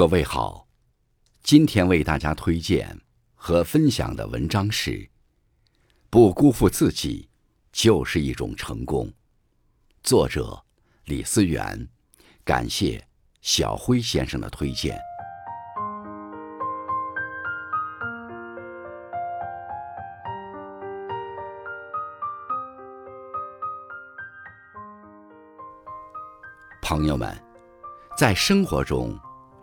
各位好，今天为大家推荐和分享的文章是《不辜负自己就是一种成功》，作者李思源，感谢小辉先生的推荐。朋友们，在生活中。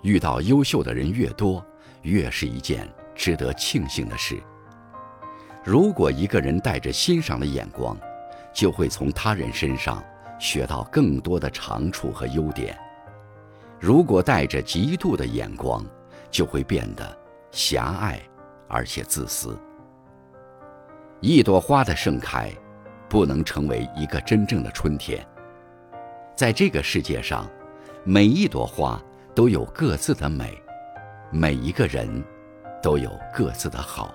遇到优秀的人越多，越是一件值得庆幸的事。如果一个人带着欣赏的眼光，就会从他人身上学到更多的长处和优点；如果带着嫉妒的眼光，就会变得狭隘而且自私。一朵花的盛开，不能成为一个真正的春天。在这个世界上，每一朵花。都有各自的美，每一个人都有各自的好。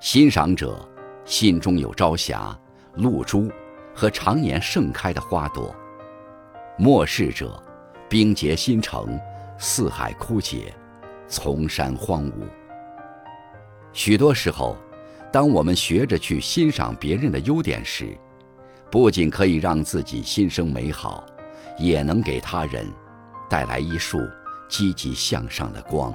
欣赏者心中有朝霞、露珠和常年盛开的花朵；漠视者冰结新城、四海枯竭、丛山荒芜。许多时候，当我们学着去欣赏别人的优点时，不仅可以让自己心生美好，也能给他人。带来一束积极向上的光。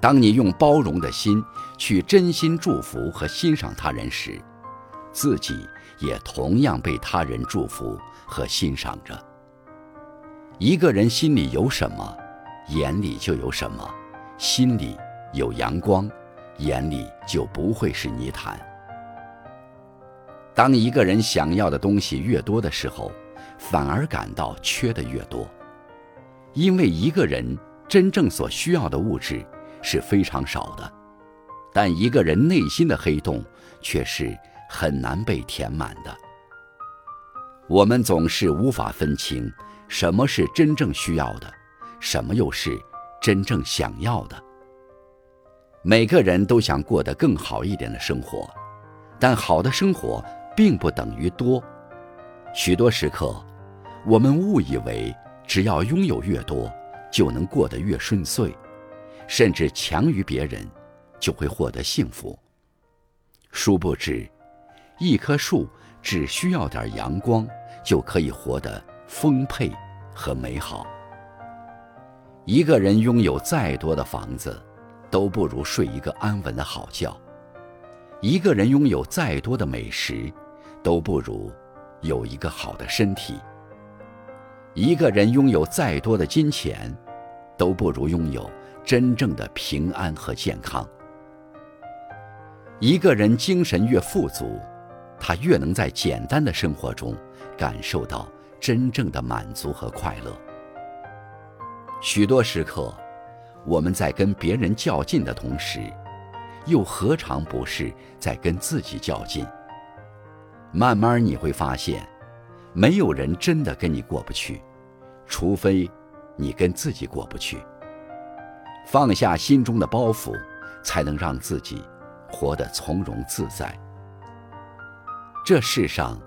当你用包容的心去真心祝福和欣赏他人时，自己也同样被他人祝福和欣赏着。一个人心里有什么，眼里就有什么。心里有阳光，眼里就不会是泥潭。当一个人想要的东西越多的时候，反而感到缺的越多。因为一个人真正所需要的物质是非常少的，但一个人内心的黑洞却是很难被填满的。我们总是无法分清什么是真正需要的，什么又是真正想要的。每个人都想过得更好一点的生活，但好的生活并不等于多。许多时刻，我们误以为。只要拥有越多，就能过得越顺遂，甚至强于别人，就会获得幸福。殊不知，一棵树只需要点阳光，就可以活得丰沛和美好。一个人拥有再多的房子，都不如睡一个安稳的好觉；一个人拥有再多的美食，都不如有一个好的身体。一个人拥有再多的金钱，都不如拥有真正的平安和健康。一个人精神越富足，他越能在简单的生活中感受到真正的满足和快乐。许多时刻，我们在跟别人较劲的同时，又何尝不是在跟自己较劲？慢慢你会发现。没有人真的跟你过不去，除非你跟自己过不去。放下心中的包袱，才能让自己活得从容自在。这世上，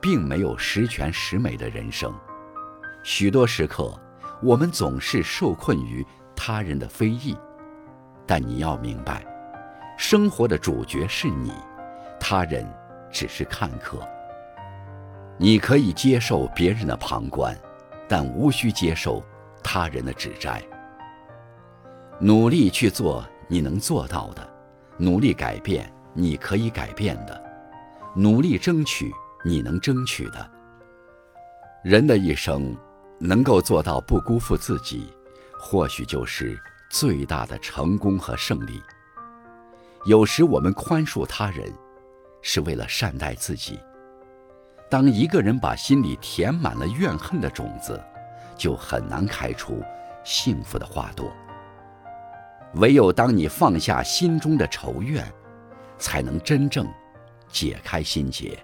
并没有十全十美的人生，许多时刻，我们总是受困于他人的非议。但你要明白，生活的主角是你，他人只是看客。你可以接受别人的旁观，但无需接受他人的指摘。努力去做你能做到的，努力改变你可以改变的，努力争取你能争取的。人的一生，能够做到不辜负自己，或许就是最大的成功和胜利。有时我们宽恕他人，是为了善待自己。当一个人把心里填满了怨恨的种子，就很难开出幸福的花朵。唯有当你放下心中的仇怨，才能真正解开心结。